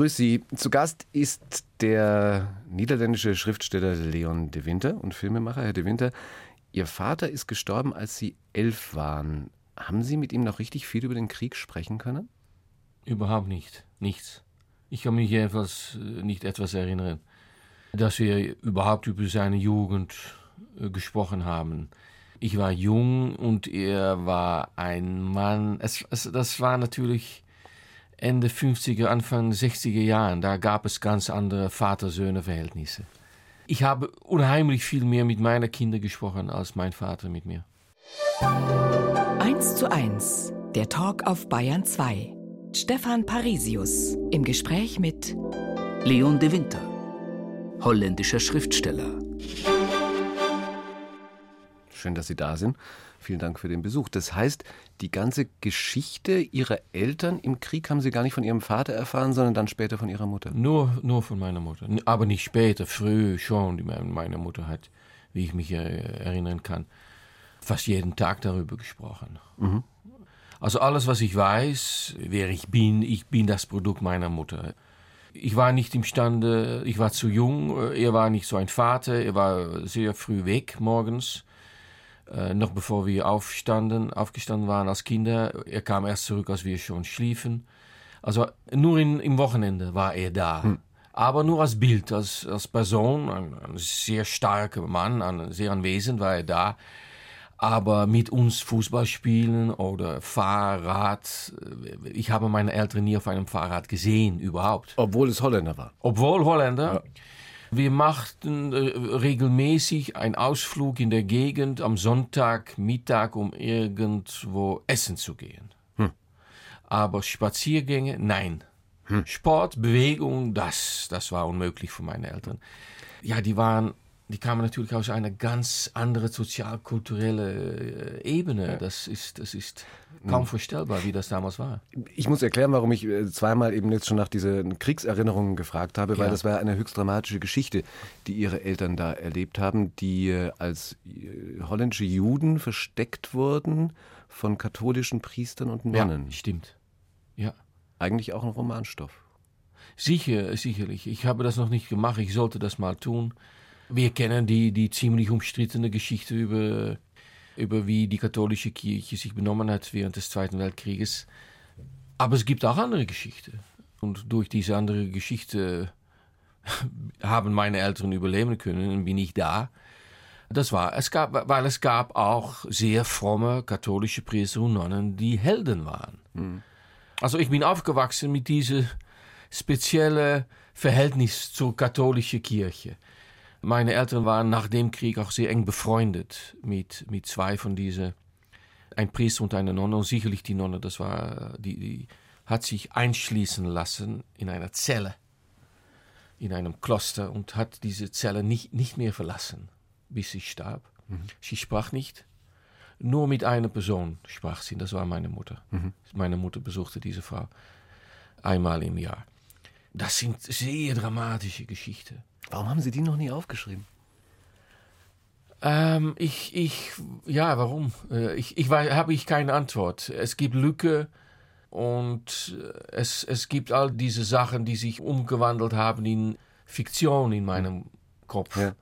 grüße Sie. Zu Gast ist der niederländische Schriftsteller Leon de Winter und Filmemacher. Herr de Winter, Ihr Vater ist gestorben, als Sie elf waren. Haben Sie mit ihm noch richtig viel über den Krieg sprechen können? Überhaupt nicht. Nichts. Ich kann mich jedenfalls äh, nicht etwas erinnern, dass wir überhaupt über seine Jugend äh, gesprochen haben. Ich war jung und er war ein Mann. Es, es, das war natürlich Ende 50er, Anfang 60er Jahren. Da gab es ganz andere Vater-Söhne-Verhältnisse. Ich habe unheimlich viel mehr mit meinen Kindern gesprochen als mein Vater mit mir. 1 zu 1, der Talk auf Bayern 2. Stefan Parisius im Gespräch mit Leon de Winter, holländischer Schriftsteller. Schön, dass Sie da sind. Vielen Dank für den Besuch. Das heißt, die ganze Geschichte Ihrer Eltern im Krieg haben Sie gar nicht von Ihrem Vater erfahren, sondern dann später von Ihrer Mutter? Nur, nur von meiner Mutter. Aber nicht später, früh schon. Meine Mutter hat, wie ich mich erinnern kann, fast jeden Tag darüber gesprochen. Mhm. Also alles, was ich weiß, wer ich bin, ich bin das Produkt meiner Mutter. Ich war nicht imstande, ich war zu jung, er war nicht so ein Vater, er war sehr früh weg morgens äh, noch bevor wir aufstanden, aufgestanden waren als Kinder. Er kam erst zurück, als wir schon schliefen. Also nur in, im Wochenende war er da. Hm. Aber nur als Bild, als, als Person, ein, ein sehr starker Mann, ein, sehr anwesend war er da. Aber mit uns Fußball spielen oder Fahrrad. Ich habe meine Eltern nie auf einem Fahrrad gesehen, überhaupt. Obwohl es Holländer war. Obwohl Holländer. Ja. Wir machten äh, regelmäßig einen Ausflug in der Gegend am Sonntagmittag, um irgendwo essen zu gehen. Hm. Aber Spaziergänge, nein. Hm. Sport, Bewegung, das, das war unmöglich für meine Eltern. Ja, die waren die kamen natürlich aus einer ganz anderen sozialkulturellen äh, Ebene. Das ist, das ist kaum vorstellbar, wie das damals war. Ich muss erklären, warum ich äh, zweimal eben jetzt schon nach diesen Kriegserinnerungen gefragt habe, weil ja. das war eine höchst dramatische Geschichte, die ihre Eltern da erlebt haben, die äh, als holländische Juden versteckt wurden von katholischen Priestern und Nonnen. Ja, stimmt. Ja. Eigentlich auch ein Romanstoff. Sicher, sicherlich. Ich habe das noch nicht gemacht. Ich sollte das mal tun. Wir kennen die, die ziemlich umstrittene Geschichte über, über wie die katholische Kirche sich benommen hat während des Zweiten Weltkrieges. Aber es gibt auch andere Geschichten. Und durch diese andere Geschichte haben meine Eltern überleben können und bin ich da. Das war, es gab, weil es gab auch sehr fromme katholische Priester und Nonnen, die Helden waren. Mhm. Also ich bin aufgewachsen mit diesem speziellen Verhältnis zur katholischen Kirche. Meine Eltern waren nach dem Krieg auch sehr eng befreundet mit, mit zwei von diesen, ein Priester und eine Nonne. Und sicherlich die Nonne, das war, die, die hat sich einschließen lassen in einer Zelle, in einem Kloster und hat diese Zelle nicht, nicht mehr verlassen, bis sie starb. Mhm. Sie sprach nicht. Nur mit einer Person sprach sie, das war meine Mutter. Mhm. Meine Mutter besuchte diese Frau einmal im Jahr. Das sind sehr dramatische Geschichten. Warum haben Sie die noch nie aufgeschrieben? Ähm, ich, ich, ja, warum? Äh, ich, ich weiß, habe ich keine Antwort. Es gibt Lücke und es, es gibt all diese Sachen, die sich umgewandelt haben in Fiktion in meinem Kopf. Ja.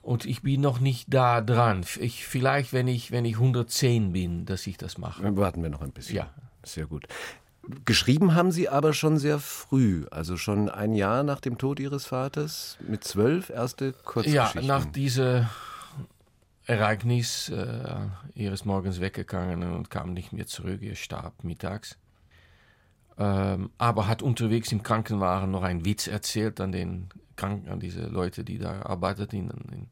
Und ich bin noch nicht da dran. Ich, vielleicht, wenn ich, wenn ich 110 bin, dass ich das mache. Dann warten wir noch ein bisschen. Ja. Sehr gut. Geschrieben haben Sie aber schon sehr früh, also schon ein Jahr nach dem Tod Ihres Vaters, mit zwölf erste Kurzgeschichten. Ja, nach diesem Ereignis, äh, ist morgens weggegangen und kam nicht mehr zurück, er starb mittags. Ähm, aber hat unterwegs im Krankenwagen noch einen Witz erzählt an den Kranken, an diese Leute, die da arbeiteten in, in,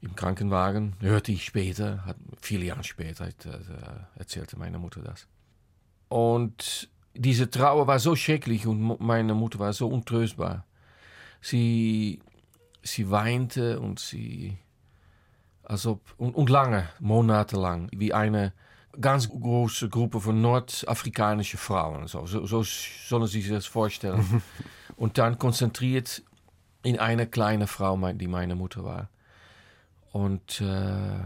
im Krankenwagen. Hörte ich später, hat, viele Jahre später hat, äh, erzählte meine Mutter das. Und diese Trauer war so schrecklich und meine Mutter war so untröstbar. Sie, sie weinte und sie, als ob, und, und lange, monatelang, wie eine ganz große Gruppe von nordafrikanischen Frauen. So, so, so sollen Sie sich das vorstellen. und dann konzentriert in eine kleine Frau, die meine Mutter war. Und äh,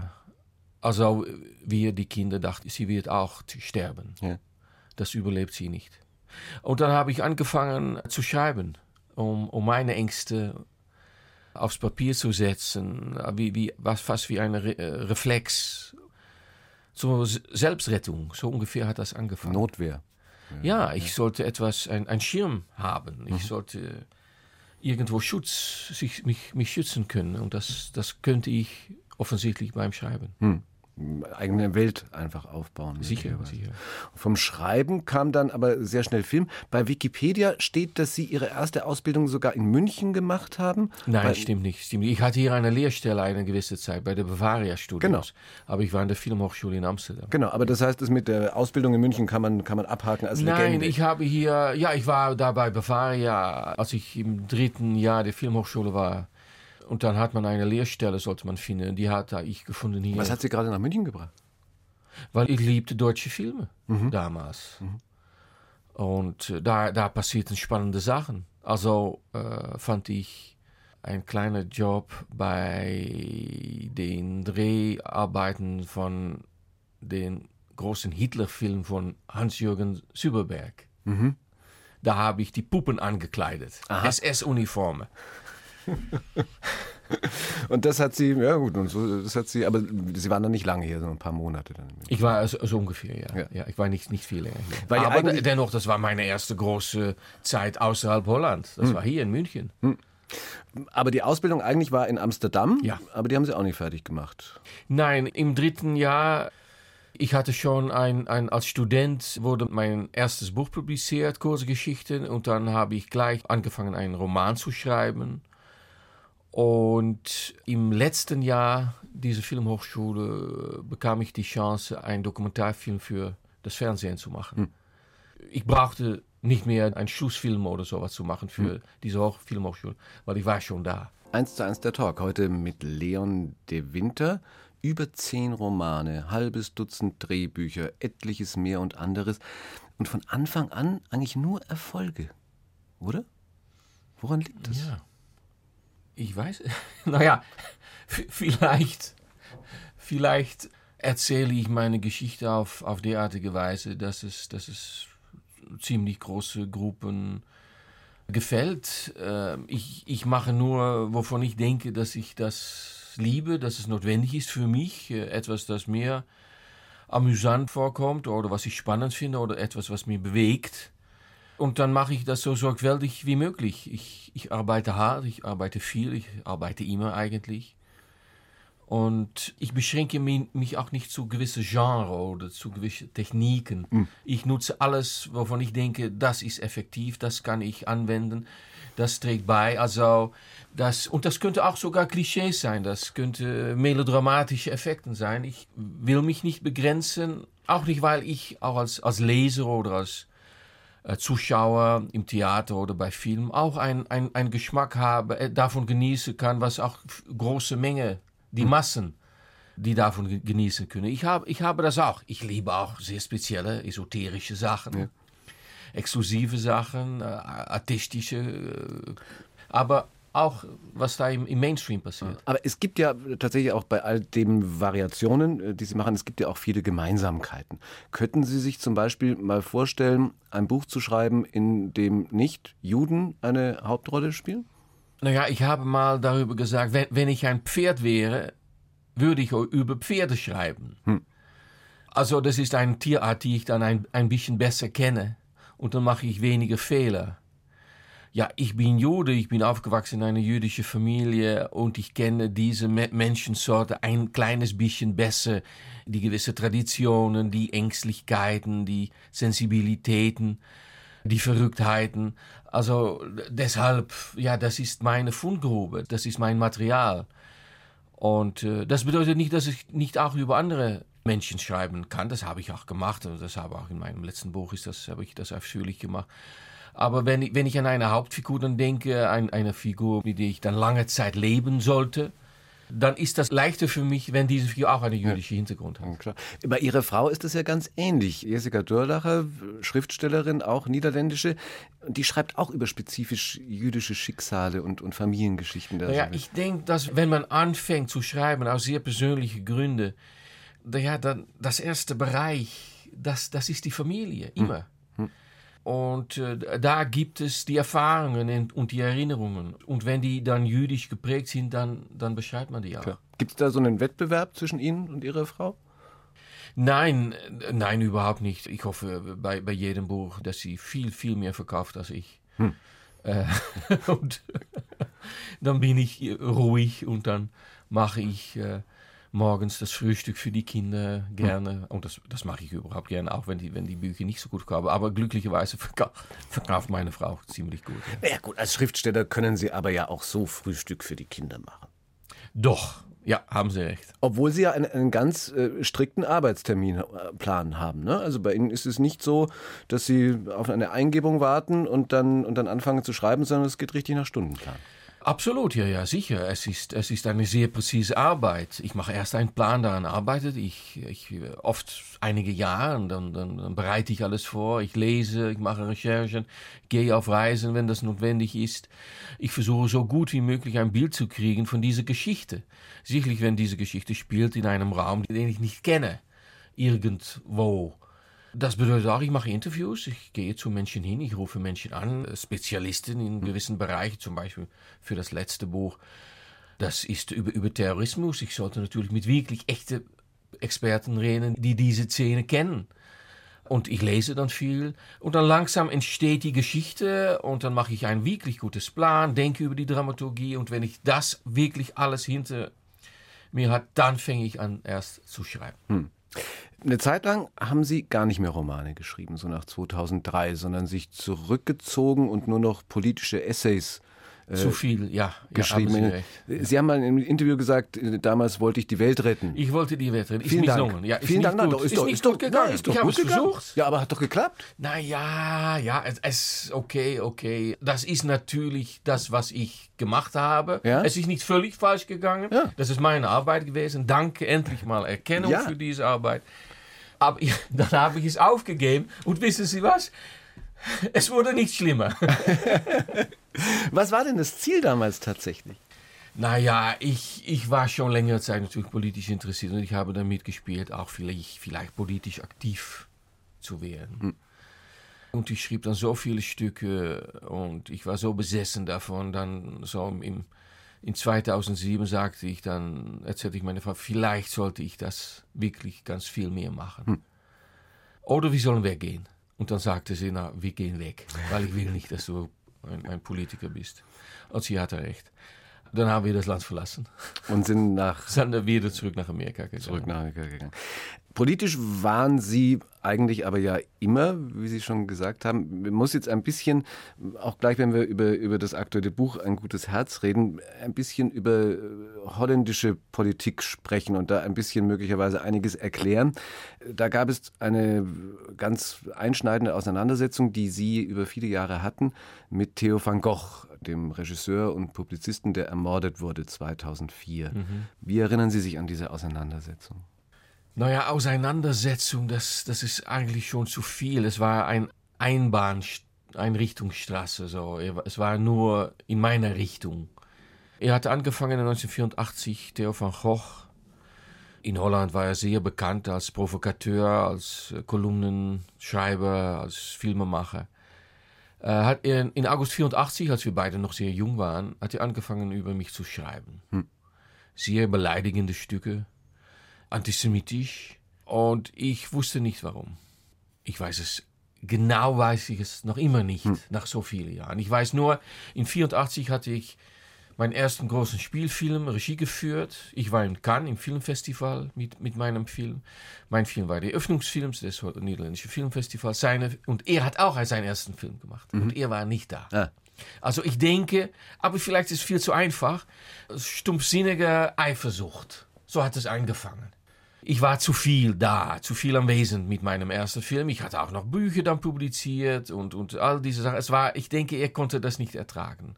also wir, die Kinder, dachten, sie wird auch sterben. Ja das überlebt sie nicht. Und dann habe ich angefangen zu schreiben, um, um meine Ängste aufs Papier zu setzen, wie, wie, was fast wie ein Re äh, Reflex zur Selbstrettung. So ungefähr hat das angefangen. Notwehr. Ja, ich sollte etwas, ein, ein Schirm haben. Ich mhm. sollte irgendwo Schutz, sich, mich, mich schützen können. Und das, das könnte ich offensichtlich beim Schreiben. Hm eigene Welt einfach aufbauen. Sicher, sicher. Vom Schreiben kam dann aber sehr schnell Film. Bei Wikipedia steht, dass Sie Ihre erste Ausbildung sogar in München gemacht haben. Nein, stimmt nicht, stimmt Ich hatte hier eine Lehrstelle eine gewisse Zeit bei der Bavaria Studios. Genau. Aber ich war in der Filmhochschule in Amsterdam. Genau, aber das heißt, das mit der Ausbildung in München kann man, kann man abhaken als Nein, Legende. Nein, ich habe hier, ja, ich war da bei Bavaria, als ich im dritten Jahr der Filmhochschule war. Und dann hat man eine Lehrstelle, sollte man finden. Die hat da ich gefunden hier. Was hat Sie gerade nach München gebracht? Weil ich liebte deutsche Filme mhm. damals. Mhm. Und äh, da, da passierten spannende Sachen. Also äh, fand ich ein kleiner Job bei den Dreharbeiten von den großen Hitler-Film von Hans-Jürgen Süberberg. Mhm. Da habe ich die Puppen angekleidet. SS-Uniforme. und das hat sie, ja gut, und so, das hat sie, aber sie waren dann nicht lange hier, so ein paar Monate dann. Ich war so, so ungefähr, ja. ja. ja. Ich war nicht, nicht viel länger hier. Weil aber dennoch, das war meine erste große Zeit außerhalb Holland. Das hm. war hier in München. Hm. Aber die Ausbildung eigentlich war in Amsterdam, ja. aber die haben sie auch nicht fertig gemacht. Nein, im dritten Jahr ich hatte schon ein, ein, als Student wurde mein erstes Buch publiziert, kurze Geschichten, und dann habe ich gleich angefangen, einen Roman zu schreiben. Und im letzten Jahr dieser Filmhochschule bekam ich die Chance, einen Dokumentarfilm für das Fernsehen zu machen. Hm. Ich brauchte nicht mehr einen Schlussfilm oder sowas zu machen für hm. diese Hoch Filmhochschule, weil ich war schon da. Eins zu eins der Talk heute mit Leon de Winter. Über zehn Romane, halbes Dutzend Drehbücher, etliches mehr und anderes. Und von Anfang an eigentlich nur Erfolge, oder? Woran liegt das? Ja. Ich weiß, naja, vielleicht, vielleicht erzähle ich meine Geschichte auf, auf derartige Weise, dass es, dass es ziemlich große Gruppen gefällt. Ähm, ich, ich mache nur, wovon ich denke, dass ich das liebe, dass es notwendig ist für mich, äh, etwas, das mir amüsant vorkommt oder was ich spannend finde oder etwas, was mir bewegt. Und dann mache ich das so sorgfältig wie möglich. Ich, ich arbeite hart, ich arbeite viel, ich arbeite immer eigentlich. Und ich beschränke mich auch nicht zu gewissen Genres oder zu gewissen Techniken. Mhm. Ich nutze alles, wovon ich denke, das ist effektiv, das kann ich anwenden, das trägt bei. Also das, und das könnte auch sogar Klischees sein, das könnte melodramatische Effekte sein. Ich will mich nicht begrenzen, auch nicht, weil ich auch als, als Leser oder als Zuschauer im Theater oder bei Filmen auch einen ein Geschmack habe, äh, davon genießen kann, was auch große Menge, die hm. Massen, die davon genießen können. Ich habe, ich habe das auch. Ich liebe auch sehr spezielle, esoterische Sachen, ja. exklusive Sachen, äh, artistische, äh, aber auch was da im, im, Mainstream passiert. Aber es gibt ja tatsächlich auch bei all den Variationen, äh, die Sie machen, es gibt ja auch viele Gemeinsamkeiten. Könnten Sie sich zum Beispiel mal vorstellen, ein Buch zu schreiben, in dem nicht Juden eine Hauptrolle spielen? Naja, ich habe mal darüber gesagt, wenn, wenn ich ein Pferd wäre, würde ich über Pferde schreiben. Hm. Also das ist eine Tierart, die ich dann ein, ein bisschen besser kenne und dann mache ich weniger Fehler ja, ich bin Jude, ich bin aufgewachsen in einer jüdischen Familie und ich kenne diese Menschensorte ein kleines bisschen besser. Die gewisse Traditionen, die Ängstlichkeiten, die Sensibilitäten, die Verrücktheiten. Also deshalb, ja, das ist meine Fundgrube, das ist mein Material. Und äh, das bedeutet nicht, dass ich nicht auch über andere Menschen schreiben kann. Das habe ich auch gemacht. Und das habe auch in meinem letzten Buch ist das, habe ich das ausführlich gemacht. Aber wenn ich, wenn ich an eine Hauptfigur dann denke, ein, eine Figur, mit der ich dann lange Zeit leben sollte, dann ist das leichter für mich, wenn diese Figur auch einen jüdischen Hintergrund hat. Ja, Bei Ihrer Frau ist das ja ganz ähnlich. Jessica Dörlacher, Schriftstellerin, auch niederländische, die schreibt auch über spezifisch jüdische Schicksale und, und Familiengeschichten. Ja, ich denke, dass wenn man anfängt zu schreiben, aus sehr persönlichen Gründen, ja, dann das erste Bereich, das, das ist die Familie, immer. Hm. Und äh, da gibt es die Erfahrungen und die Erinnerungen. Und wenn die dann jüdisch geprägt sind, dann, dann beschreibt man die auch. Gibt es da so einen Wettbewerb zwischen Ihnen und Ihrer Frau? Nein, nein, überhaupt nicht. Ich hoffe bei, bei jedem Buch, dass sie viel, viel mehr verkauft als ich. Hm. Äh, und dann bin ich ruhig und dann mache ich äh, morgens das Frühstück für die Kinder gerne. Hm. Und das, das mache ich überhaupt gerne, auch wenn die, wenn die Bücher nicht so gut kommen. Aber glücklicherweise verka verkauft meine Frau ziemlich gut. Ja. ja gut, als Schriftsteller können Sie aber ja auch so Frühstück für die Kinder machen. Doch, ja, haben Sie recht. Obwohl Sie ja einen, einen ganz äh, strikten Arbeitsterminplan haben. Ne? Also bei Ihnen ist es nicht so, dass Sie auf eine Eingebung warten und dann, und dann anfangen zu schreiben, sondern es geht richtig nach Stundenplan. Absolut, ja, ja, sicher. Es ist, es ist eine sehr präzise Arbeit. Ich mache erst einen Plan, daran arbeitet ich, ich oft einige Jahre, dann, dann, dann bereite ich alles vor, ich lese, ich mache Recherchen, gehe auf Reisen, wenn das notwendig ist. Ich versuche so gut wie möglich ein Bild zu kriegen von dieser Geschichte. Sicherlich, wenn diese Geschichte spielt in einem Raum, den ich nicht kenne, irgendwo das bedeutet auch, ich mache Interviews, ich gehe zu Menschen hin, ich rufe Menschen an, Spezialisten in gewissen Bereichen, zum Beispiel für das letzte Buch. Das ist über, über Terrorismus. Ich sollte natürlich mit wirklich echten Experten reden, die diese Szene kennen. Und ich lese dann viel und dann langsam entsteht die Geschichte und dann mache ich ein wirklich gutes Plan, denke über die Dramaturgie und wenn ich das wirklich alles hinter mir hat, dann fange ich an erst zu schreiben. Hm. Eine Zeit lang haben Sie gar nicht mehr Romane geschrieben, so nach 2003, sondern sich zurückgezogen und nur noch politische Essays zu viel, ja. Geschrieben. Ja, Sie, haben mal im Interview gesagt, äh, damals wollte ich die Welt retten. Ich wollte die Welt retten. Vielen Dank. Ja, Vielen Dank. Gut. Ist, ist, doch, ist, doch, gegangen. Nein, ist doch ich gut versucht. Ja, aber hat doch geklappt. Naja, ja, es ist okay, okay. Das ist natürlich das, was ich gemacht habe. Ja? Es ist nicht völlig falsch gegangen. Ja. Das ist meine Arbeit gewesen. Danke, endlich mal Erkennung ja. für diese Arbeit. Aber ich, dann habe ich es aufgegeben. Und wissen Sie was? Es wurde nicht schlimmer. Was war denn das Ziel damals tatsächlich? Naja, ich, ich war schon längere Zeit natürlich politisch interessiert und ich habe damit gespielt, auch vielleicht, vielleicht politisch aktiv zu werden. Hm. Und ich schrieb dann so viele Stücke und ich war so besessen davon. Dann so im, in 2007 sagte ich dann, erzählte ich meine Frau, vielleicht sollte ich das wirklich ganz viel mehr machen. Hm. Oder wir sollen weggehen. Und dann sagte sie, na, wir gehen weg, weil ich will nicht, dass du ein, ein Politiker bist. Und sie hatte recht. Dann haben wir das Land verlassen. Und sind nach. Sind wieder zurück nach Amerika gegangen. Zurück nach Amerika gegangen. Politisch waren Sie eigentlich aber ja immer, wie Sie schon gesagt haben. Man muss jetzt ein bisschen, auch gleich, wenn wir über, über das aktuelle Buch Ein gutes Herz reden, ein bisschen über äh, holländische Politik sprechen und da ein bisschen möglicherweise einiges erklären. Da gab es eine ganz einschneidende Auseinandersetzung, die Sie über viele Jahre hatten mit Theo van Gogh, dem Regisseur und Publizisten, der ermordet wurde 2004. Mhm. Wie erinnern Sie sich an diese Auseinandersetzung? Naja, Auseinandersetzung, das, das ist eigentlich schon zu viel. Es war ein Einbahn, Einrichtungsstraße, so. Es war nur in meiner Richtung. Er hatte angefangen 1984, Theo van Gogh. In Holland war er sehr bekannt als Provokateur, als Kolumnenschreiber, als Filmemacher. Äh, hat er in August 84, als wir beide noch sehr jung waren, hat er angefangen über mich zu schreiben. Hm. Sehr beleidigende Stücke, antisemitisch und ich wusste nicht warum. Ich weiß es, genau weiß ich es noch immer nicht, hm. nach so vielen Jahren. Ich weiß nur, in 84 hatte ich meinen ersten großen Spielfilm Regie geführt. Ich war in Cannes im Filmfestival mit, mit meinem Film. Mein Film war der Öffnungsfilm des Niederländischen Filmfestivals. Seine, und er hat auch seinen ersten Film gemacht. Mhm. Und er war nicht da. Ah. Also ich denke, aber vielleicht ist es viel zu einfach, stumpfsinnige Eifersucht. So hat es angefangen. Ich war zu viel da, zu viel anwesend mit meinem ersten Film. Ich hatte auch noch Bücher dann publiziert und, und all diese Sachen. Es war, ich denke, er konnte das nicht ertragen,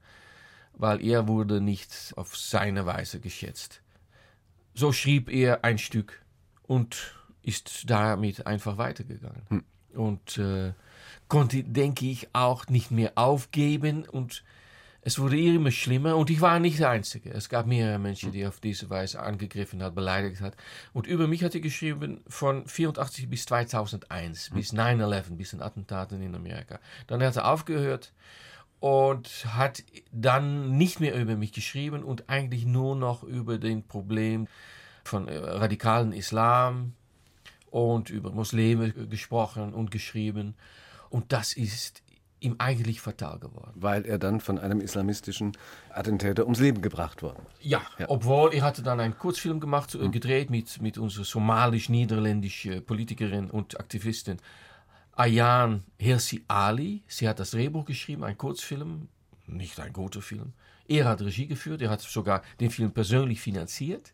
weil er wurde nicht auf seine Weise geschätzt. So schrieb er ein Stück und ist damit einfach weitergegangen. Hm. Und äh, konnte, denke ich, auch nicht mehr aufgeben und Es wurde immer schlimmer und ich war nicht der Einzige. Es gab mehrere Menschen, die auf diese Weise angegriffen hat, beleidigt hat. Und über mich hat er geschrieben von 84 bis 2001, bis 9-11, bis den Attentaten in Amerika. Dann hat er aufgehört und hat dann nicht mehr über mich geschrieben und eigentlich nur noch über den Problem von äh, radikalen Islam und über Muslime gesprochen und geschrieben. Und das ist ihm eigentlich fatal geworden. Weil er dann von einem islamistischen Attentäter ums Leben gebracht worden Ja, ja. obwohl er hatte dann einen Kurzfilm gemacht, mhm. gedreht mit, mit unserer somalisch-niederländischen Politikerin und Aktivistin Ayan Hirsi Ali. Sie hat das Drehbuch geschrieben, ein Kurzfilm, nicht ein guter Film. Er hat Regie geführt, er hat sogar den Film persönlich finanziert.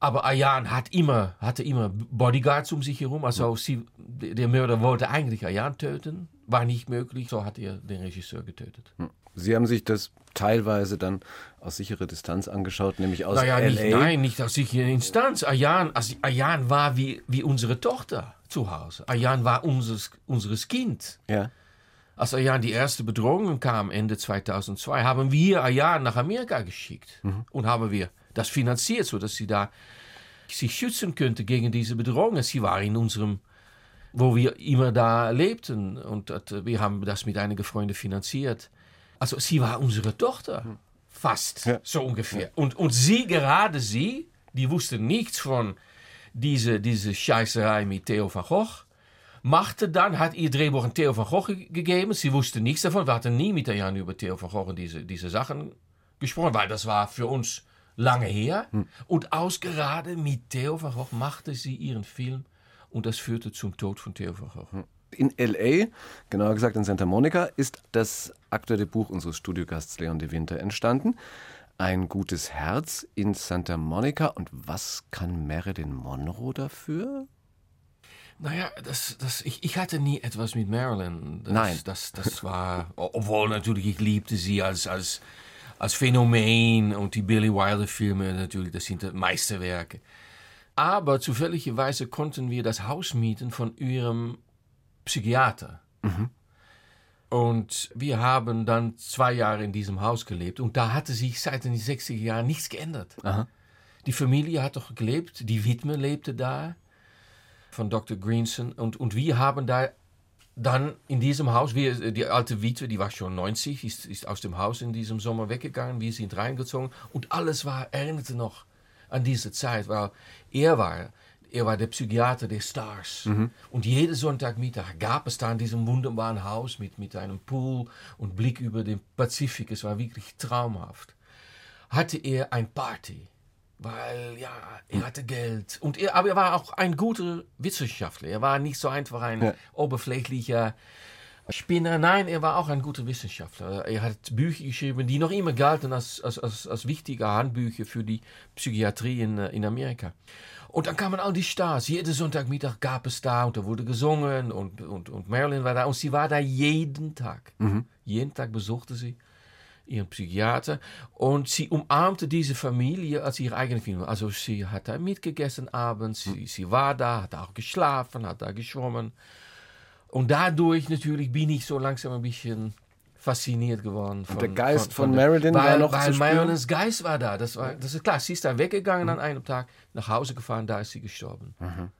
Aber Ayan hat immer, hatte immer Bodyguards um sich herum. Also sie, der Mörder wollte eigentlich Ayan töten, war nicht möglich, so hat er den Regisseur getötet. Hm. Sie haben sich das teilweise dann aus sicherer Distanz angeschaut, nämlich aus naja, LA. Nicht, nein, nicht aus sicherer Distanz. Ayan, also Ayan war wie, wie unsere Tochter zu Hause. Ayan war unseres, unseres Kind. Ja. Als Ayan die erste Bedrohung kam, Ende 2002, haben wir Ayan nach Amerika geschickt mhm. und haben wir das finanziert, sodass sie da sich schützen könnte gegen diese Bedrohungen. Sie war in unserem, wo wir immer da lebten und dat, wir haben das mit einigen Freunden finanziert. Also sie war unsere Tochter, fast ja. so ungefähr. Und, und sie, gerade sie, die wusste nichts von diese, diese Scheißerei mit Theo van Gogh machte dann, hat ihr Drehbuch an Theo van Gogh gegeben. Sie wusste nichts davon. Wir hatten nie mit der Jan über Theo van Gogh und diese, diese Sachen gesprochen, weil das war für uns lange her. Hm. Und ausgerade mit Theo van Gogh machte sie ihren Film und das führte zum Tod von Theo Gogh. Hm. In L.A., genauer gesagt in Santa Monica, ist das aktuelle Buch unseres Studiogasts Leon de Winter entstanden. Ein gutes Herz in Santa Monica. Und was kann Marilyn Monroe dafür? Naja, das, das, ich, ich hatte nie etwas mit Marilyn. Das, Nein. Das, das war, obwohl natürlich ich liebte sie als, als als Phänomen und die Billy Wilder-Filme natürlich, das sind Meisterwerke. Aber zufälligerweise konnten wir das Haus mieten von ihrem Psychiater. Mhm. Und wir haben dann zwei Jahre in diesem Haus gelebt und da hatte sich seit den 60er Jahren nichts geändert. Aha. Die Familie hat doch gelebt, die Witwe lebte da von Dr. Greenson und, und wir haben da dann in diesem Haus, wir, die alte Witwe, die war schon 90, ist, ist aus dem Haus in diesem Sommer weggegangen. Wir sind reingezogen und alles war, erinnerte noch an diese Zeit, weil er war, er war der Psychiater der Stars. Mhm. Und jeden Sonntagmittag gab es da in diesem wunderbaren Haus mit, mit einem Pool und Blick über den Pazifik. Es war wirklich traumhaft. Hatte er ein Party weil ja, er hatte Geld. Und er, aber er war auch ein guter Wissenschaftler. Er war nicht so einfach ein ja. oberflächlicher Spinner. Nein, er war auch ein guter Wissenschaftler. Er hat Bücher geschrieben, die noch immer galten als, als, als, als wichtige Handbücher für die Psychiatrie in, in Amerika. Und dann kamen all die Stars. Jeden Sonntagmittag gab es da und da wurde gesungen und, und, und Marilyn war da und sie war da jeden Tag. Mhm. Jeden Tag besuchte sie ihren Psychiater. Und sie umarmte diese Familie als ihre eigene Familie. Also sie hat da mitgegessen abends, sie, sie war da, hat auch geschlafen, hat da geschwommen. Und dadurch natürlich bin ich so langsam ein bisschen fasziniert geworden. Von, und der Geist von, von, von Marilyn weil, war noch weil zu Marilyns Geist war da. Das, war, das ist klar. Sie ist da weggegangen mhm. an einem Tag, nach Hause gefahren, da ist sie gestorben. Mhm.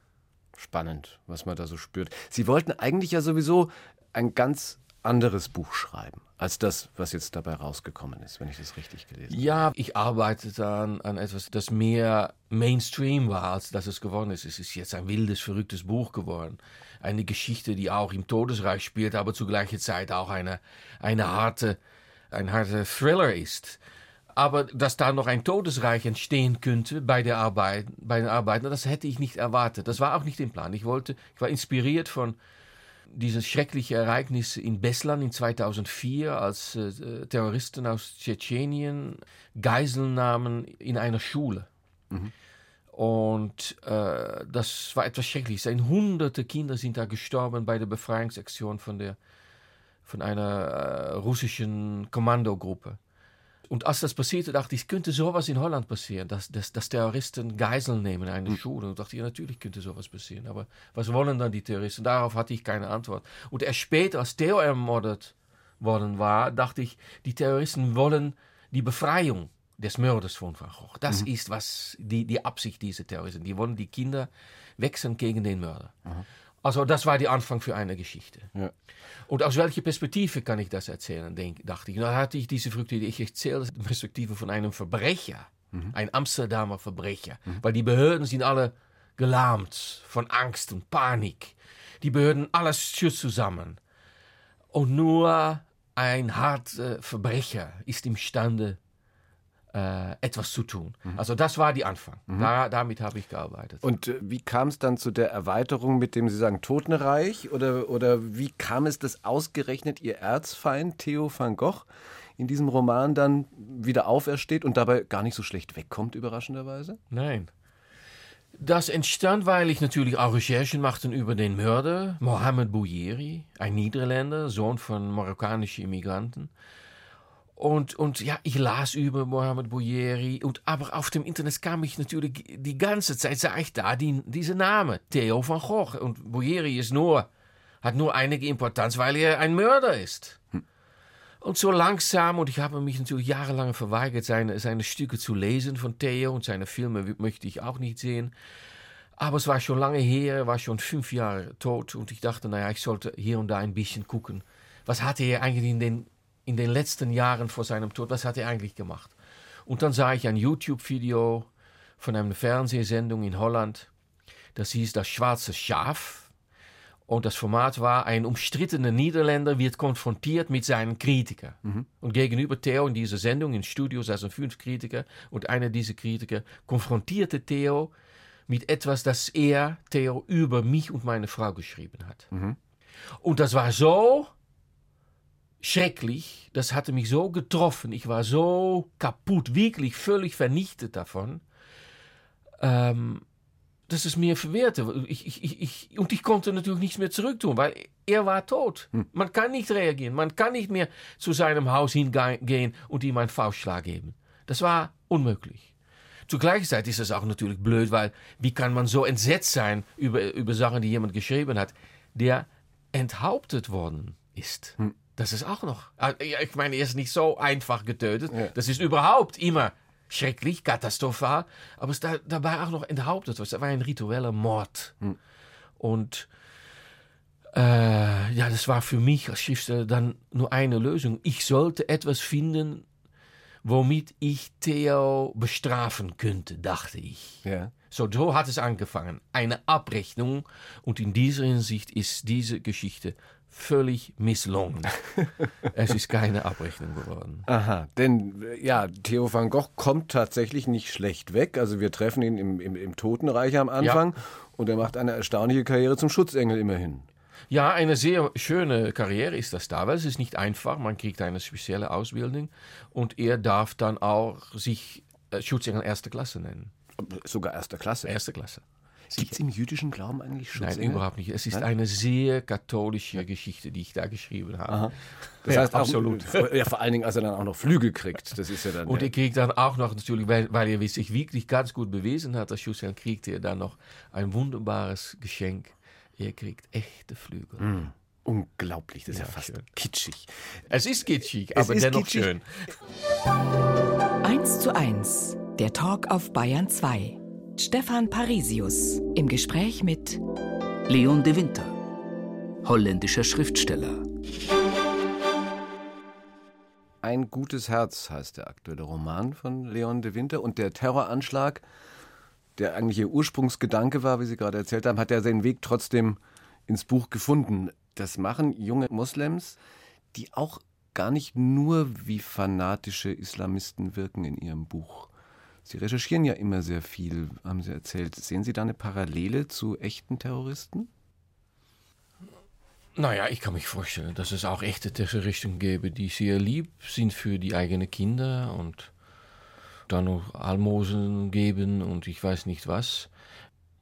Spannend, was man da so spürt. Sie wollten eigentlich ja sowieso ein ganz anderes Buch schreiben als das, was jetzt dabei rausgekommen ist, wenn ich das richtig gelesen habe. Ja, ich arbeite dann an etwas, das mehr Mainstream war, als dass es geworden ist. Es ist jetzt ein wildes, verrücktes Buch geworden. Eine Geschichte, die auch im Todesreich spielt, aber zu gleicher Zeit auch eine, eine harte, ein harter Thriller ist. Aber dass da noch ein Todesreich entstehen könnte bei der Arbeit, bei den Arbeiten, das hätte ich nicht erwartet. Das war auch nicht im Plan. Ich wollte, ich war inspiriert von dieses schreckliche Ereignis in Beslan in 2004, als äh, Terroristen aus Tschetschenien Geiseln nahmen in einer Schule. Mhm. Und äh, das war etwas Schreckliches. hunderte Kinder sind da gestorben bei der Befreiungsaktion von, der, von einer äh, russischen Kommandogruppe. Und als das passierte, dachte ich, könnte sowas in Holland passieren, dass, dass, dass Terroristen Geiseln nehmen in eine mhm. Schule. Und dachte ich, ja, natürlich könnte sowas passieren. Aber was wollen dann die Terroristen? Darauf hatte ich keine Antwort. Und erst später, als Theo ermordet worden war, dachte ich, die Terroristen wollen die Befreiung des Mörders von Van Gogh. Das mhm. ist was die, die Absicht dieser Terroristen. Die wollen die Kinder wechseln gegen den Mörder. Mhm. Also das war der Anfang für eine Geschichte. Ja. Und aus welcher Perspektive kann ich das erzählen, denk, dachte ich. Da hatte ich diese Früchte, die ich erzähle, die Perspektive von einem Verbrecher. Mhm. Ein Amsterdamer Verbrecher. Mhm. Weil die Behörden sind alle gelahmt von Angst und Panik. Die Behörden, alles schützt zusammen. Und nur ein harter Verbrecher ist imstande, äh, etwas zu tun. Mhm. Also das war die Anfang. Mhm. Da, damit habe ich gearbeitet. Und äh, wie kam es dann zu der Erweiterung mit dem, Sie sagen, Totenreich? Oder, oder wie kam es, dass ausgerechnet Ihr Erzfeind Theo van Gogh in diesem Roman dann wieder aufersteht und dabei gar nicht so schlecht wegkommt, überraschenderweise? Nein. Das entstand, weil ich natürlich auch Recherchen machte über den Mörder, Mohamed Bouyeri, ein Niederländer, Sohn von marokkanischen Immigranten. Und, und ja, ich las über Mohamed Bouyeri. Und, aber auf dem Internet kam ich natürlich die ganze Zeit, sah ich da die, diese Name, Theo van Gogh. Und Bouyeri ist nur, hat nur einige Importanz, weil er ein Mörder ist. Hm. Und so langsam, und ich habe mich natürlich jahrelang verweigert, seine, seine Stücke zu lesen von Theo und seine Filme möchte ich auch nicht sehen. Aber es war schon lange her, er war schon fünf Jahre tot und ich dachte, naja, ich sollte hier und da ein bisschen gucken. Was hatte er eigentlich in den in den letzten Jahren vor seinem Tod, was hat er eigentlich gemacht? Und dann sah ich ein YouTube-Video von einer Fernsehsendung in Holland. Das hieß Das schwarze Schaf. Und das Format war, ein umstrittener Niederländer wird konfrontiert mit seinen Kritikern. Mhm. Und gegenüber Theo in dieser Sendung, in Studio saßen fünf Kritiker. Und einer dieser Kritiker konfrontierte Theo mit etwas, das er, Theo, über mich und meine Frau geschrieben hat. Mhm. Und das war so schrecklich. Das hatte mich so getroffen. Ich war so kaputt, wirklich völlig vernichtet davon, ähm, dass es mir verwehrte. Ich, ich, ich, und ich konnte natürlich nichts mehr zurücktun, weil er war tot. Hm. Man kann nicht reagieren. Man kann nicht mehr zu seinem Haus hingehen und ihm einen Faustschlag geben. Das war unmöglich. Zur gleichen Zeit ist es auch natürlich blöd, weil wie kann man so entsetzt sein über, über Sachen, die jemand geschrieben hat, der enthauptet worden ist. Hm. Das ist auch noch. Ah, ich meine, er ist nicht so einfach getötet. Ja. Das ist überhaupt immer schrecklich, katastrophal. Aber es ist dabei auch noch enthauptet. Das war ein ritueller Mord. Hm. Und äh, ja, das war für mich als Schriftsteller dann nur eine Lösung. Ich sollte etwas finden, womit ich Theo bestrafen könnte, dachte ich. Ja. So, so hat es angefangen. Eine Abrechnung. Und in dieser Hinsicht ist diese Geschichte völlig misslungen. es ist keine Abrechnung geworden. Aha, denn ja, Theo van Gogh kommt tatsächlich nicht schlecht weg. Also wir treffen ihn im, im, im Totenreich am Anfang ja. und er macht eine erstaunliche Karriere zum Schutzengel immerhin. Ja, eine sehr schöne Karriere ist das da, weil es ist nicht einfach. Man kriegt eine spezielle Ausbildung und er darf dann auch sich äh, Schutzengel erster Klasse nennen. Sogar erster Klasse? Erste Klasse. Gibt es im jüdischen Glauben eigentlich Schutzengel? Nein, überhaupt nicht. Es ist Nein? eine sehr katholische Geschichte, die ich da geschrieben habe. Aha. Das ja, heißt absolut. Auch, ja, vor allen Dingen, als er dann auch noch Flügel kriegt. Das ist ja dann. Und er kriegt dann auch noch natürlich, weil, weil er sich wirklich ganz gut bewiesen hat, als Schutzengel, kriegt er dann noch ein wunderbares Geschenk. Er kriegt echte Flügel. Mm. Unglaublich, das ist ja, ja fast schön. kitschig. Es ist kitschig, es aber ist dennoch kitschig. schön. 1 zu 1, der Talk auf Bayern 2. Stefan Parisius im Gespräch mit Leon de Winter, holländischer Schriftsteller. Ein gutes Herz heißt der aktuelle Roman von Leon de Winter und der Terroranschlag, der eigentlich ihr Ursprungsgedanke war, wie Sie gerade erzählt haben, hat ja seinen Weg trotzdem ins Buch gefunden. Das machen junge Moslems, die auch gar nicht nur wie fanatische Islamisten wirken in ihrem Buch. Sie recherchieren ja immer sehr viel, haben Sie erzählt. Sehen Sie da eine Parallele zu echten Terroristen? Naja, ich kann mich vorstellen, dass es auch echte Terroristen gäbe, die sehr lieb sind für die eigenen Kinder und dann noch Almosen geben und ich weiß nicht was.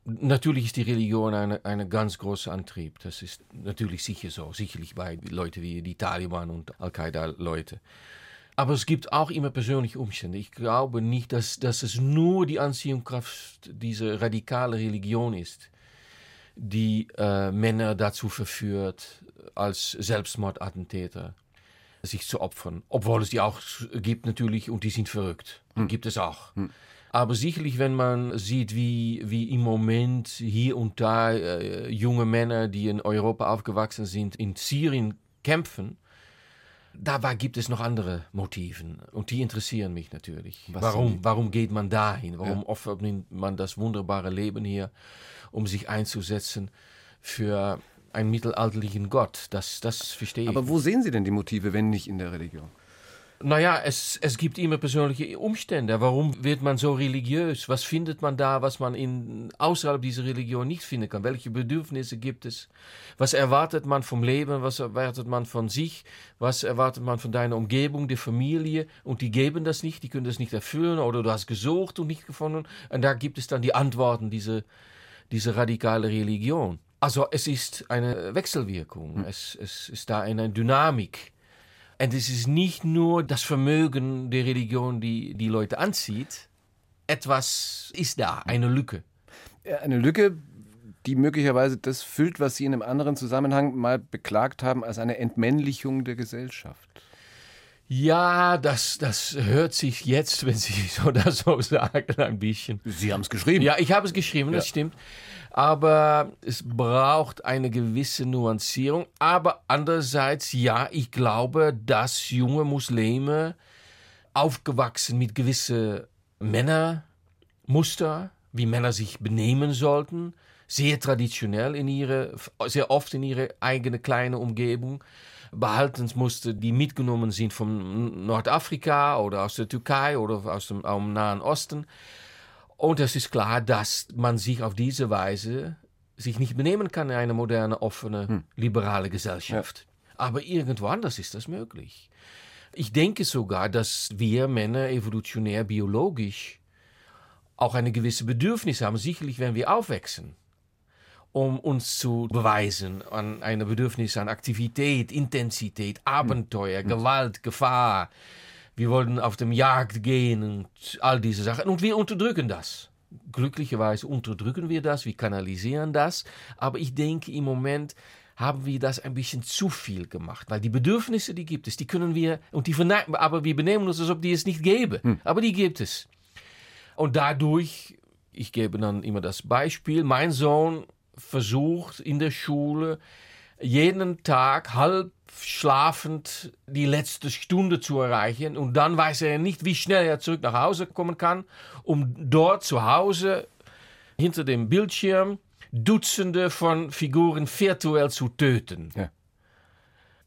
Natürlich ist die Religion ein eine ganz große Antrieb. Das ist natürlich sicher so. Sicherlich bei Leuten wie die Taliban und Al-Qaida-Leute. Aber es gibt auch immer persönliche Umstände. Ich glaube nicht, dass, dass es nur die Anziehungskraft dieser radikalen Religion ist, die äh, Männer dazu verführt, als Selbstmordattentäter sich zu opfern. Obwohl es die auch gibt natürlich und die sind verrückt. Hm. gibt es auch. Hm. Aber sicherlich, wenn man sieht, wie, wie im Moment hier und da äh, junge Männer, die in Europa aufgewachsen sind, in Syrien kämpfen, dabei gibt es noch andere Motiven und die interessieren mich natürlich. warum, warum geht man dahin? Warum ja. opfert man das wunderbare Leben hier, um sich einzusetzen für einen mittelalterlichen Gott? Das, das verstehe ich. Aber wo sehen Sie denn die Motive, wenn nicht in der Religion? Naja, es, es gibt immer persönliche Umstände. Warum wird man so religiös? Was findet man da, was man in, außerhalb dieser Religion nicht finden kann? Welche Bedürfnisse gibt es? Was erwartet man vom Leben? Was erwartet man von sich? Was erwartet man von deiner Umgebung, der Familie? Und die geben das nicht, die können das nicht erfüllen oder du hast gesucht und nicht gefunden. Und da gibt es dann die Antworten, diese, diese radikale Religion. Also es ist eine Wechselwirkung, hm. es, es ist da eine Dynamik. Und es ist nicht nur das Vermögen der Religion, die die Leute anzieht. Etwas ist da, eine Lücke. Eine Lücke, die möglicherweise das füllt, was Sie in einem anderen Zusammenhang mal beklagt haben, als eine Entmännlichung der Gesellschaft. Ja, das, das hört sich jetzt, wenn Sie so das so sagen, ein bisschen. Sie haben es geschrieben. Ja, ich habe es geschrieben, ja. das stimmt. Aber es braucht eine gewisse Nuancierung. Aber andererseits, ja, ich glaube, dass junge Muslime aufgewachsen mit gewissen Männermuster, wie Männer sich benehmen sollten, sehr traditionell in ihre, sehr oft in ihre eigene kleine Umgebung behalten musste, die mitgenommen sind von Nordafrika oder aus der Türkei oder aus dem, aus dem Nahen Osten. Und es ist klar, dass man sich auf diese Weise sich nicht benehmen kann in eine moderne, offene, hm. liberale Gesellschaft. Ja. Aber irgendwo anders ist das möglich. Ich denke sogar, dass wir Männer evolutionär biologisch auch eine gewisse Bedürfnis haben, sicherlich wenn wir aufwachsen um uns zu beweisen an eine Bedürfnis an Aktivität, Intensität, Abenteuer, mhm. Gewalt, Gefahr. Wir wollen auf dem Jagd gehen und all diese Sachen. Und wir unterdrücken das. Glücklicherweise unterdrücken wir das, wir kanalisieren das. Aber ich denke, im Moment haben wir das ein bisschen zu viel gemacht. Weil die Bedürfnisse, die gibt es, die können wir, und die aber wir benehmen uns, als ob die es nicht gäbe. Hm. Aber die gibt es. Und dadurch, ich gebe dann immer das Beispiel, mein Sohn versucht in der Schule jeden Tag halb schlafend die letzte Stunde zu erreichen und dann weiß er nicht, wie schnell er zurück nach Hause kommen kann, um dort zu Hause hinter dem Bildschirm Dutzende von Figuren virtuell zu töten. Ja.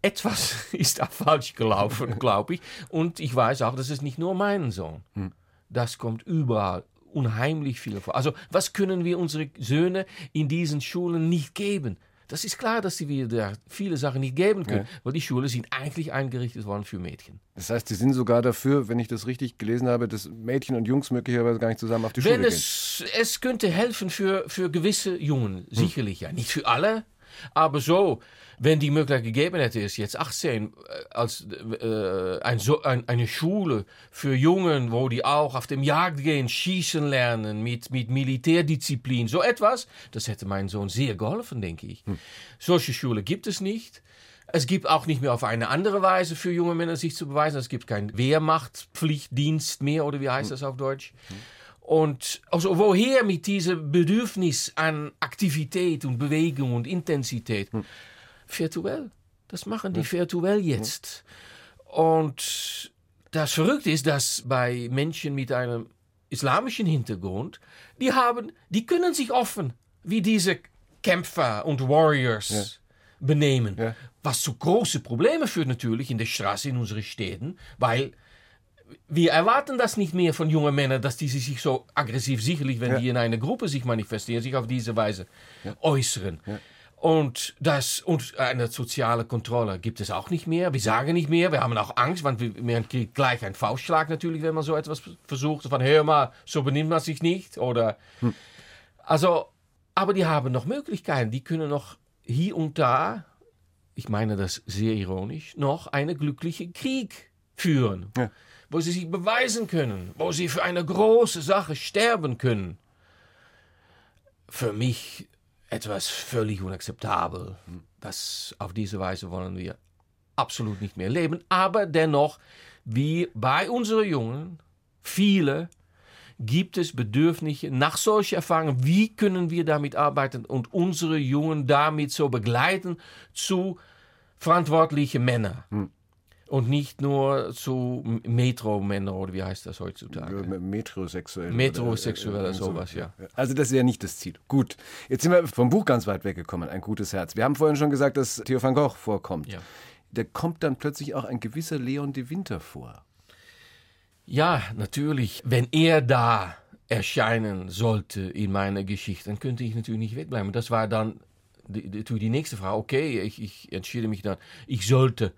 Etwas ist da falsch gelaufen, glaube ich. Und ich weiß auch, das ist nicht nur mein Sohn. Hm. Das kommt überall unheimlich viel vor. Also was können wir unsere Söhne in diesen Schulen nicht geben? Das ist klar, dass sie da viele Sachen nicht geben können, ja. weil die Schulen sind eigentlich eingerichtet worden für Mädchen. Das heißt, Sie sind sogar dafür, wenn ich das richtig gelesen habe, dass Mädchen und Jungs möglicherweise gar nicht zusammen auf die wenn Schule es, gehen. Es könnte helfen für, für gewisse Jungen, hm. sicherlich ja. Nicht für alle, aber so, wenn die Möglichkeit gegeben hätte, ist jetzt 18 äh, als äh, ein, so, ein, eine Schule für Jungen, wo die auch auf dem Jagd gehen, schießen lernen, mit, mit Militärdisziplin, so etwas, das hätte meinem Sohn sehr geholfen, denke ich. Hm. Solche Schule gibt es nicht. Es gibt auch nicht mehr auf eine andere Weise für junge Männer sich zu beweisen. Es gibt keinen Wehrmachtpflichtdienst mehr, oder wie heißt hm. das auf Deutsch? Hm. Und also woher mit diesem Bedürfnis an Aktivität und Bewegung und Intensität? Hm. Virtuell. Das machen die ja. virtuell jetzt. Und das Verrückte ist, dass bei Menschen mit einem islamischen Hintergrund, die haben, die können sich offen wie diese Kämpfer und Warriors ja. benehmen. Ja. Was zu großen Problemen führt natürlich in der Straße in unseren Städten, weil wir erwarten das nicht mehr von jungen Männern, dass die sich so aggressiv, sicherlich, wenn ja. die in einer Gruppe sich manifestieren, sich auf diese Weise ja. äußern. Ja. Und das und eine soziale Kontrolle gibt es auch nicht mehr. Wir sagen nicht mehr, wir haben auch Angst, weil wir kriegt gleich einen Faustschlag natürlich, wenn man so etwas versucht. Von hör mal, so benimmt man sich nicht. Oder hm. also, aber die haben noch Möglichkeiten. Die können noch hier und da, ich meine das sehr ironisch, noch einen glücklichen Krieg führen. Ja wo sie sich beweisen können, wo sie für eine große Sache sterben können. Für mich etwas völlig unakzeptabel. Das auf diese Weise wollen wir absolut nicht mehr leben. Aber dennoch, wie bei unseren Jungen, viele gibt es Bedürfnisse nach solchen Erfahrungen. Wie können wir damit arbeiten und unsere Jungen damit so begleiten zu verantwortlichen Männern? Hm. Und nicht nur zu Metro-Männer oder wie heißt das heutzutage? Metrosexuell. Metrosexuell oder, sowas, ja. Also das ist ja nicht das Ziel. Gut, jetzt sind wir vom Buch ganz weit weggekommen, ein gutes Herz. Wir haben vorhin schon gesagt, dass Theo van Gogh vorkommt. Ja. Da kommt dann plötzlich auch ein gewisser Leon de Winter vor. Ja, natürlich. Wenn er da erscheinen sollte in meiner Geschichte, dann könnte ich natürlich nicht wegbleiben. Das war dann die, die, die nächste Frage. Okay, ich, ich entschiede mich dann, ich sollte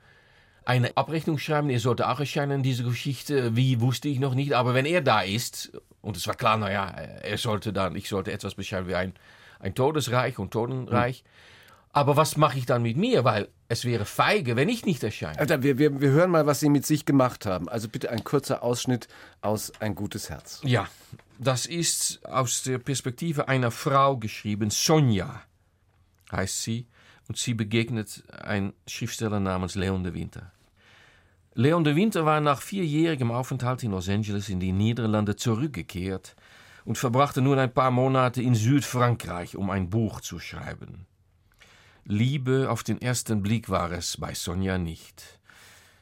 eine Abrechnung schreiben, er sollte auch erscheinen in dieser Geschichte. Wie wusste ich noch nicht, aber wenn er da ist, und es war klar, naja, er sollte dann, ich sollte etwas beschreiben wie ein, ein Todesreich und Totenreich. Mhm. Aber was mache ich dann mit mir? Weil es wäre feige, wenn ich nicht erscheine. Alter, wir, wir, wir hören mal, was Sie mit sich gemacht haben. Also bitte ein kurzer Ausschnitt aus Ein gutes Herz. Ja, das ist aus der Perspektive einer Frau geschrieben. Sonja heißt sie. Und sie begegnet ein Schriftsteller namens Leon de Winter. Leon de Winter war nach vierjährigem Aufenthalt in Los Angeles in die Niederlande zurückgekehrt und verbrachte nun ein paar Monate in Südfrankreich, um ein Buch zu schreiben. Liebe auf den ersten Blick war es bei Sonja nicht.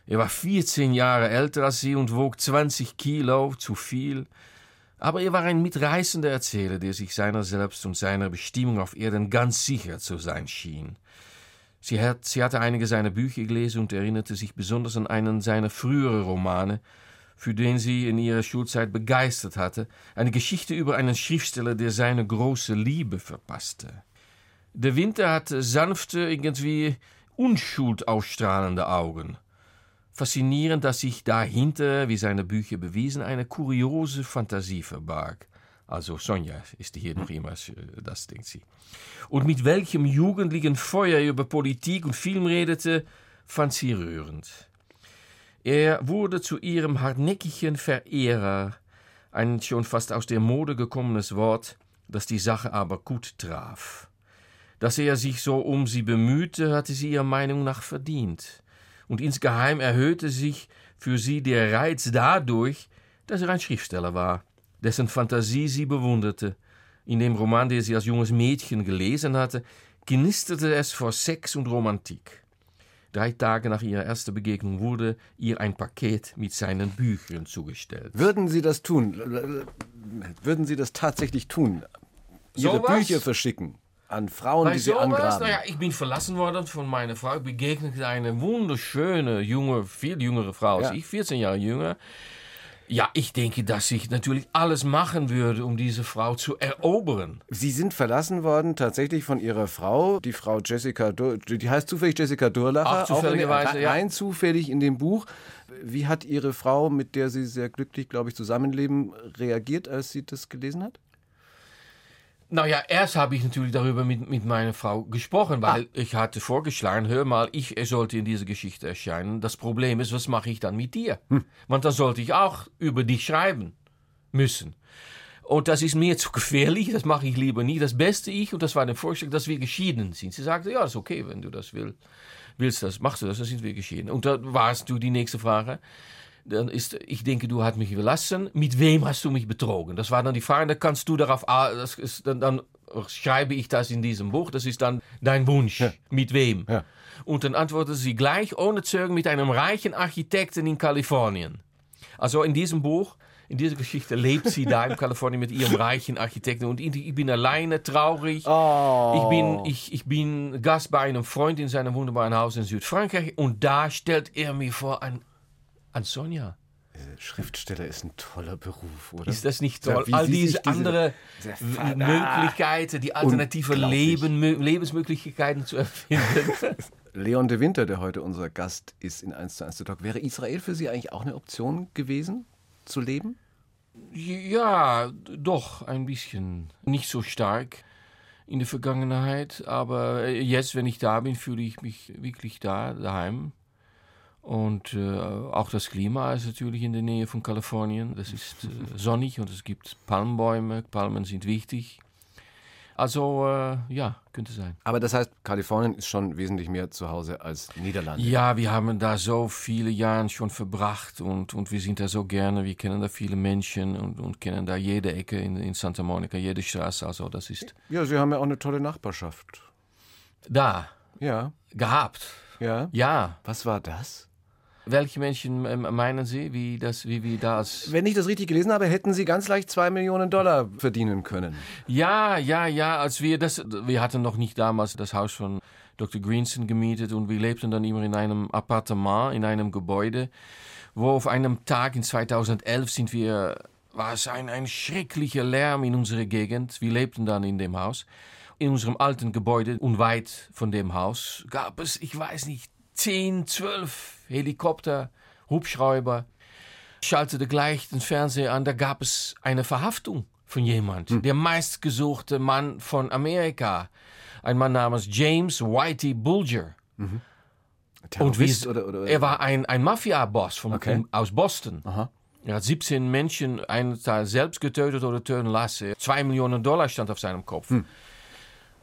Er war 14 Jahre älter als sie und wog 20 Kilo zu viel. Aber er war ein mitreißender Erzähler, der sich seiner selbst und seiner Bestimmung auf Erden ganz sicher zu sein schien. Sie, hat, sie hatte einige seiner Bücher gelesen und erinnerte sich besonders an einen seiner früheren Romane, für den sie in ihrer Schulzeit begeistert hatte, eine Geschichte über einen Schriftsteller, der seine große Liebe verpasste. Der Winter hatte sanfte, irgendwie Unschuld ausstrahlende Augen. Faszinierend, dass sich dahinter, wie seine Bücher bewiesen, eine kuriose Fantasie verbarg. Also Sonja ist hier noch immer, das denkt sie. Und mit welchem jugendlichen Feuer über Politik und Film redete, fand sie rührend. Er wurde zu ihrem hartnäckigen Verehrer, ein schon fast aus der Mode gekommenes Wort, das die Sache aber gut traf. Dass er sich so um sie bemühte, hatte sie ihrer Meinung nach verdient. Und insgeheim erhöhte sich für sie der Reiz dadurch, dass er ein Schriftsteller war, dessen Fantasie sie bewunderte. In dem Roman, den sie als junges Mädchen gelesen hatte, knisterte es vor Sex und Romantik. Drei Tage nach ihrer ersten Begegnung wurde ihr ein Paket mit seinen Büchern zugestellt. Würden Sie das tun? Würden Sie das tatsächlich tun? Ihre so Bücher verschicken? an Frauen, Bei die sie sowas, angraben. Naja, ich bin verlassen worden von meiner Frau. Begegnete eine wunderschöne, junge, viel jüngere Frau als ja. ich, 14 Jahre jünger. Ja, ich denke, dass ich natürlich alles machen würde, um diese Frau zu erobern. Sie sind verlassen worden tatsächlich von Ihrer Frau, die Frau Jessica, Dur die heißt zufällig Jessica Durlacher, Ach, zufälligerweise, auch in, rein ja. zufällig in dem Buch. Wie hat Ihre Frau, mit der Sie sehr glücklich, glaube ich, zusammenleben, reagiert, als sie das gelesen hat? Naja, erst habe ich natürlich darüber mit, mit meiner Frau gesprochen, weil ah. ich hatte vorgeschlagen, hör mal, ich sollte in dieser Geschichte erscheinen. Das Problem ist, was mache ich dann mit dir? Hm. Want dann sollte ich auch über dich schreiben müssen. Und das ist mir zu gefährlich, das mache ich lieber nie. Das Beste ich, und das war der Vorschlag, dass wir geschieden sind. Sie sagte, ja, ist okay, wenn du das willst, willst das, machst du das, dann sind wir geschieden. Und da warst du die nächste Frage dann ist, ich denke, du hast mich verlassen. Mit wem hast du mich betrogen? Das war dann die Frage. Da kannst du darauf, das ist, dann, dann schreibe ich das in diesem Buch. Das ist dann dein Wunsch. Ja. Mit wem? Ja. Und dann antwortete sie gleich ohne Zögern mit einem reichen Architekten in Kalifornien. Also in diesem Buch, in dieser Geschichte lebt sie da in Kalifornien mit ihrem reichen Architekten und ich bin alleine traurig. Oh. Ich, bin, ich, ich bin Gast bei einem Freund in seinem wunderbaren Haus in Südfrankreich und da stellt er mir vor ein an Sonja. Schriftsteller ist ein toller Beruf, oder? Ist das nicht toll? Ja, All diese, diese andere Möglichkeiten, die alternative Leben, Lebensmöglichkeiten zu erfinden. Leon de Winter, der heute unser Gast ist in 1 zu 1 Talk, wäre Israel für Sie eigentlich auch eine Option gewesen, zu leben? Ja, doch, ein bisschen. Nicht so stark in der Vergangenheit, aber jetzt, wenn ich da bin, fühle ich mich wirklich da, daheim. Und äh, auch das Klima ist natürlich in der Nähe von Kalifornien. Das ist äh, sonnig und es gibt Palmbäume. Palmen sind wichtig. Also äh, ja, könnte sein. Aber das heißt, Kalifornien ist schon wesentlich mehr zu Hause als Niederlande. Ja, wir haben da so viele Jahre schon verbracht und, und wir sind da so gerne. Wir kennen da viele Menschen und, und kennen da jede Ecke in, in Santa Monica, jede Straße. Also das ist Ja, Sie haben ja auch eine tolle Nachbarschaft. da Ja, gehabt. ja. Ja. Was war das? Welche Menschen ähm, meinen Sie, wie das, wie wir das? Wenn ich das richtig gelesen habe, hätten Sie ganz leicht zwei Millionen Dollar verdienen können. Ja, ja, ja. Als wir das, wir hatten noch nicht damals das Haus von Dr. Greenson gemietet und wir lebten dann immer in einem Appartement, in einem Gebäude, wo auf einem Tag in 2011 sind wir, war es ein, ein schrecklicher Lärm in unserer Gegend. Wir lebten dann in dem Haus. In unserem alten Gebäude, unweit von dem Haus, gab es, ich weiß nicht, 10, 12 Helikopter, Hubschrauber. Ich schaltete gleich den Fernseher an, da gab es eine Verhaftung von jemand, der meistgesuchte Mann von Amerika. Ein Mann namens James Whitey Bulger. Und Terrorist wie, oder, oder er war ein, ein Mafia-Boss Okay. aus Boston. Er hat 17 Menschen, einen Teil selbst getötet oder töten lassen. Zwei Millionen Dollar stand auf seinem Kopf.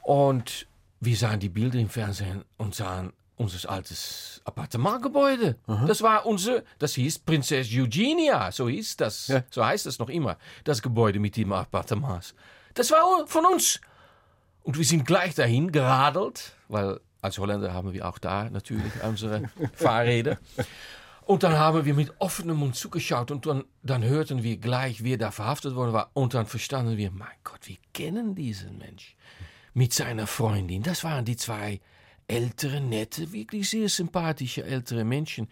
Und wir sahen die Bilder im Fernsehen und sahen unser altes Appartementgebäude. Das war unser, das hieß Prinzess Eugenia, so hieß das, Ja. so heißt es noch immer, das Gebäude mit dem Appartement. Das war von uns. Und wir sind gleich dahin geradelt, weil als Holländer haben wir auch da natürlich unsere Fahrräder. Und dann haben wir mit offenem Mund zugeschaut und dann, dann hörten wir gleich, wer da verhaftet worden war. Und dann verstanden wir, mein Gott, wir kennen diesen Mensch mit seiner Freundin. Das waren die zwei ältere, nette, wirklich sehr sympathische ältere Menschen,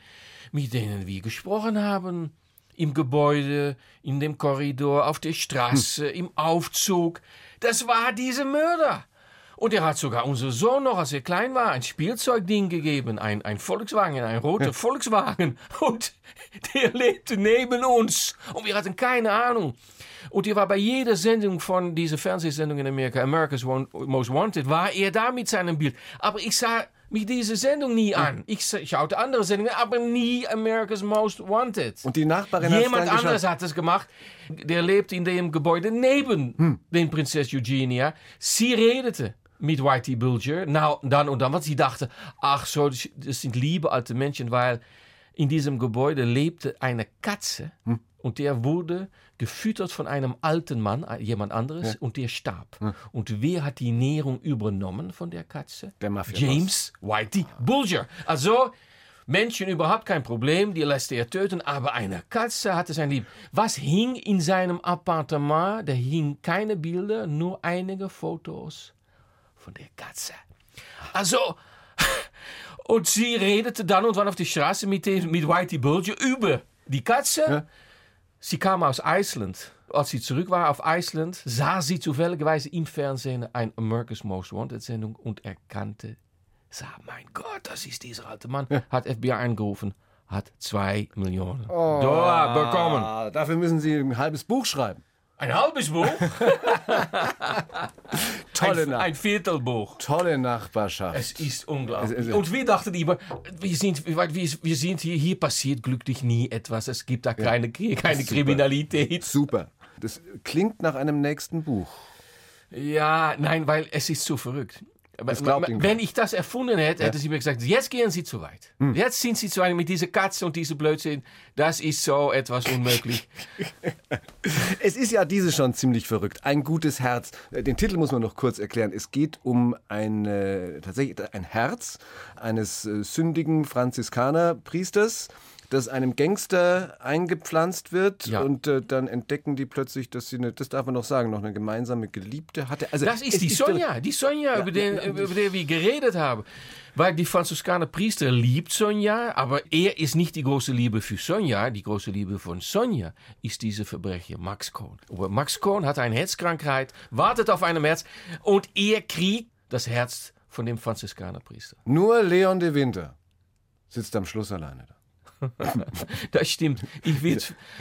mit denen wir gesprochen haben. Im Gebäude, in dem Korridor, auf der Straße, im Aufzug. Das war dieser Mörder. Und er hat sogar unser Sohn noch, als er klein war, ein Spielzeugding gegeben. Ein, ein Volkswagen, ein roter Volkswagen. Und der lebte neben uns. Und wir hatten keine Ahnung. Und er war bei jeder Sendung von dieser Fernsehsendung in Amerika, America's Most Wanted, war er da mit seinem Bild. Aber ich sah mich diese Sendung nie an. Ich sa- schaute andere Sendungen, aber nie America's Most Wanted. Und die Nachbarin hat's Jemand anderes hat es gemacht. Der lebt in dem Gebäude neben den Prinzess Eugenia. Sie redete mit Whitey Bulger. Nou, dann und dann, want sie dachte, ach so, das sind liebe alte Menschen, weil in diesem Gebäude lebte eine Katze und der wurde gefüttert von einem alten Mann, äh, jemand anderes, und der starb. Und wer hat die Nährung übernommen von der Katze? Der Mafia-Boss. James Whitey Bulger. Also, Menschen überhaupt kein Problem, die lässt er töten, aber eine Katze hatte sein Leben. Was hing in seinem Appartement? Da hingen keine Bilder, nur einige Fotos von der Katze. Also, und sie redete dann und wann auf die Straße mit, dem, mit Whitey Bulger über die Katze. Sie kam aus Island. Als sie zurück war auf Island, sah sie zufälligerweise im Fernsehen ein America's Most Wanted Sendung und erkannte, sah, mein Gott, das ist dieser alte Mann. Hat FBI angerufen, hat zwei Millionen Dollar bekommen. Dafür müssen Sie ein halbes Buch schreiben. Ein halbes Buch? Tolle, ein, Nach ein Viertelbuch. tolle Nachbarschaft. Es ist unglaublich. Es ist- und wir dachten immer, wir sind, wir, wir sind hier, hier passiert glücklich nie etwas. Es gibt da keine, keine Super. Kriminalität. Super. Das klingt nach einem nächsten Buch. Ja, nein, weil es ist zu verrückt. Wenn ich das erfunden hätte, hätte sie mir gesagt, jetzt gehen Sie zu weit. Hm. Jetzt sind Sie zu weit mit dieser Katze und diesem Blödsinn. Das ist so etwas unmöglich. Es ist ja diese schon ziemlich verrückt. Ein gutes Herz. Äh, Den Titel muss man noch kurz erklären. Es geht um ein, tatsächlich ein Herz eines äh, sündigen Franziskanerpriesters, das einem Gangster eingepflanzt wird Ja. und äh, dann entdecken die plötzlich, dass sie eine, das darf man noch sagen, noch eine gemeinsame Geliebte hatte. Also Das ist die Sonja, die Sonja, über, den, über die wir geredet haben. Weil die Franziskaner Priester liebt Sonja, aber er ist nicht die große Liebe für Sonja. Die große Liebe von Sonja ist diese Verbrecher Max Kohn. Aber Max Kohn hat eine Herzkrankheit, wartet auf einem Herz und er kriegt das Herz von dem Franziskaner Priester. Nur Leon de Winter sitzt am Schluss alleine da. Das stimmt. Ich bin,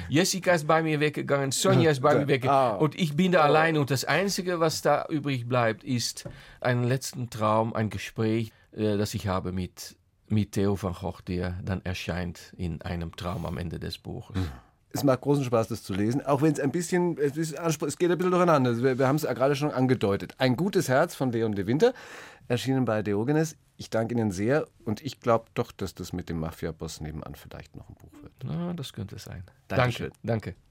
Jessica ist bei mir weggegangen, Sonja ist bei mir Ah. weggegangen und ich bin da alleine. Und das Einzige, was da übrig bleibt, ist einen letzten Traum, ein Gespräch, äh, das ich habe mit, mit Theo van Gogh, der dann erscheint in einem Traum am Ende des Buches. Es macht großen Spaß, das zu lesen, auch wenn es ein bisschen, es, ist, es geht ein bisschen durcheinander. Wir, wir haben es ja gerade schon angedeutet. Ein gutes Herz von Leon de Winter, erschienen bei Diogenes. Ich danke Ihnen sehr und ich glaube doch, dass das mit dem Mafia-Boss nebenan vielleicht noch ein Buch wird. Na, das könnte sein. Dankeschön. Danke. Danke.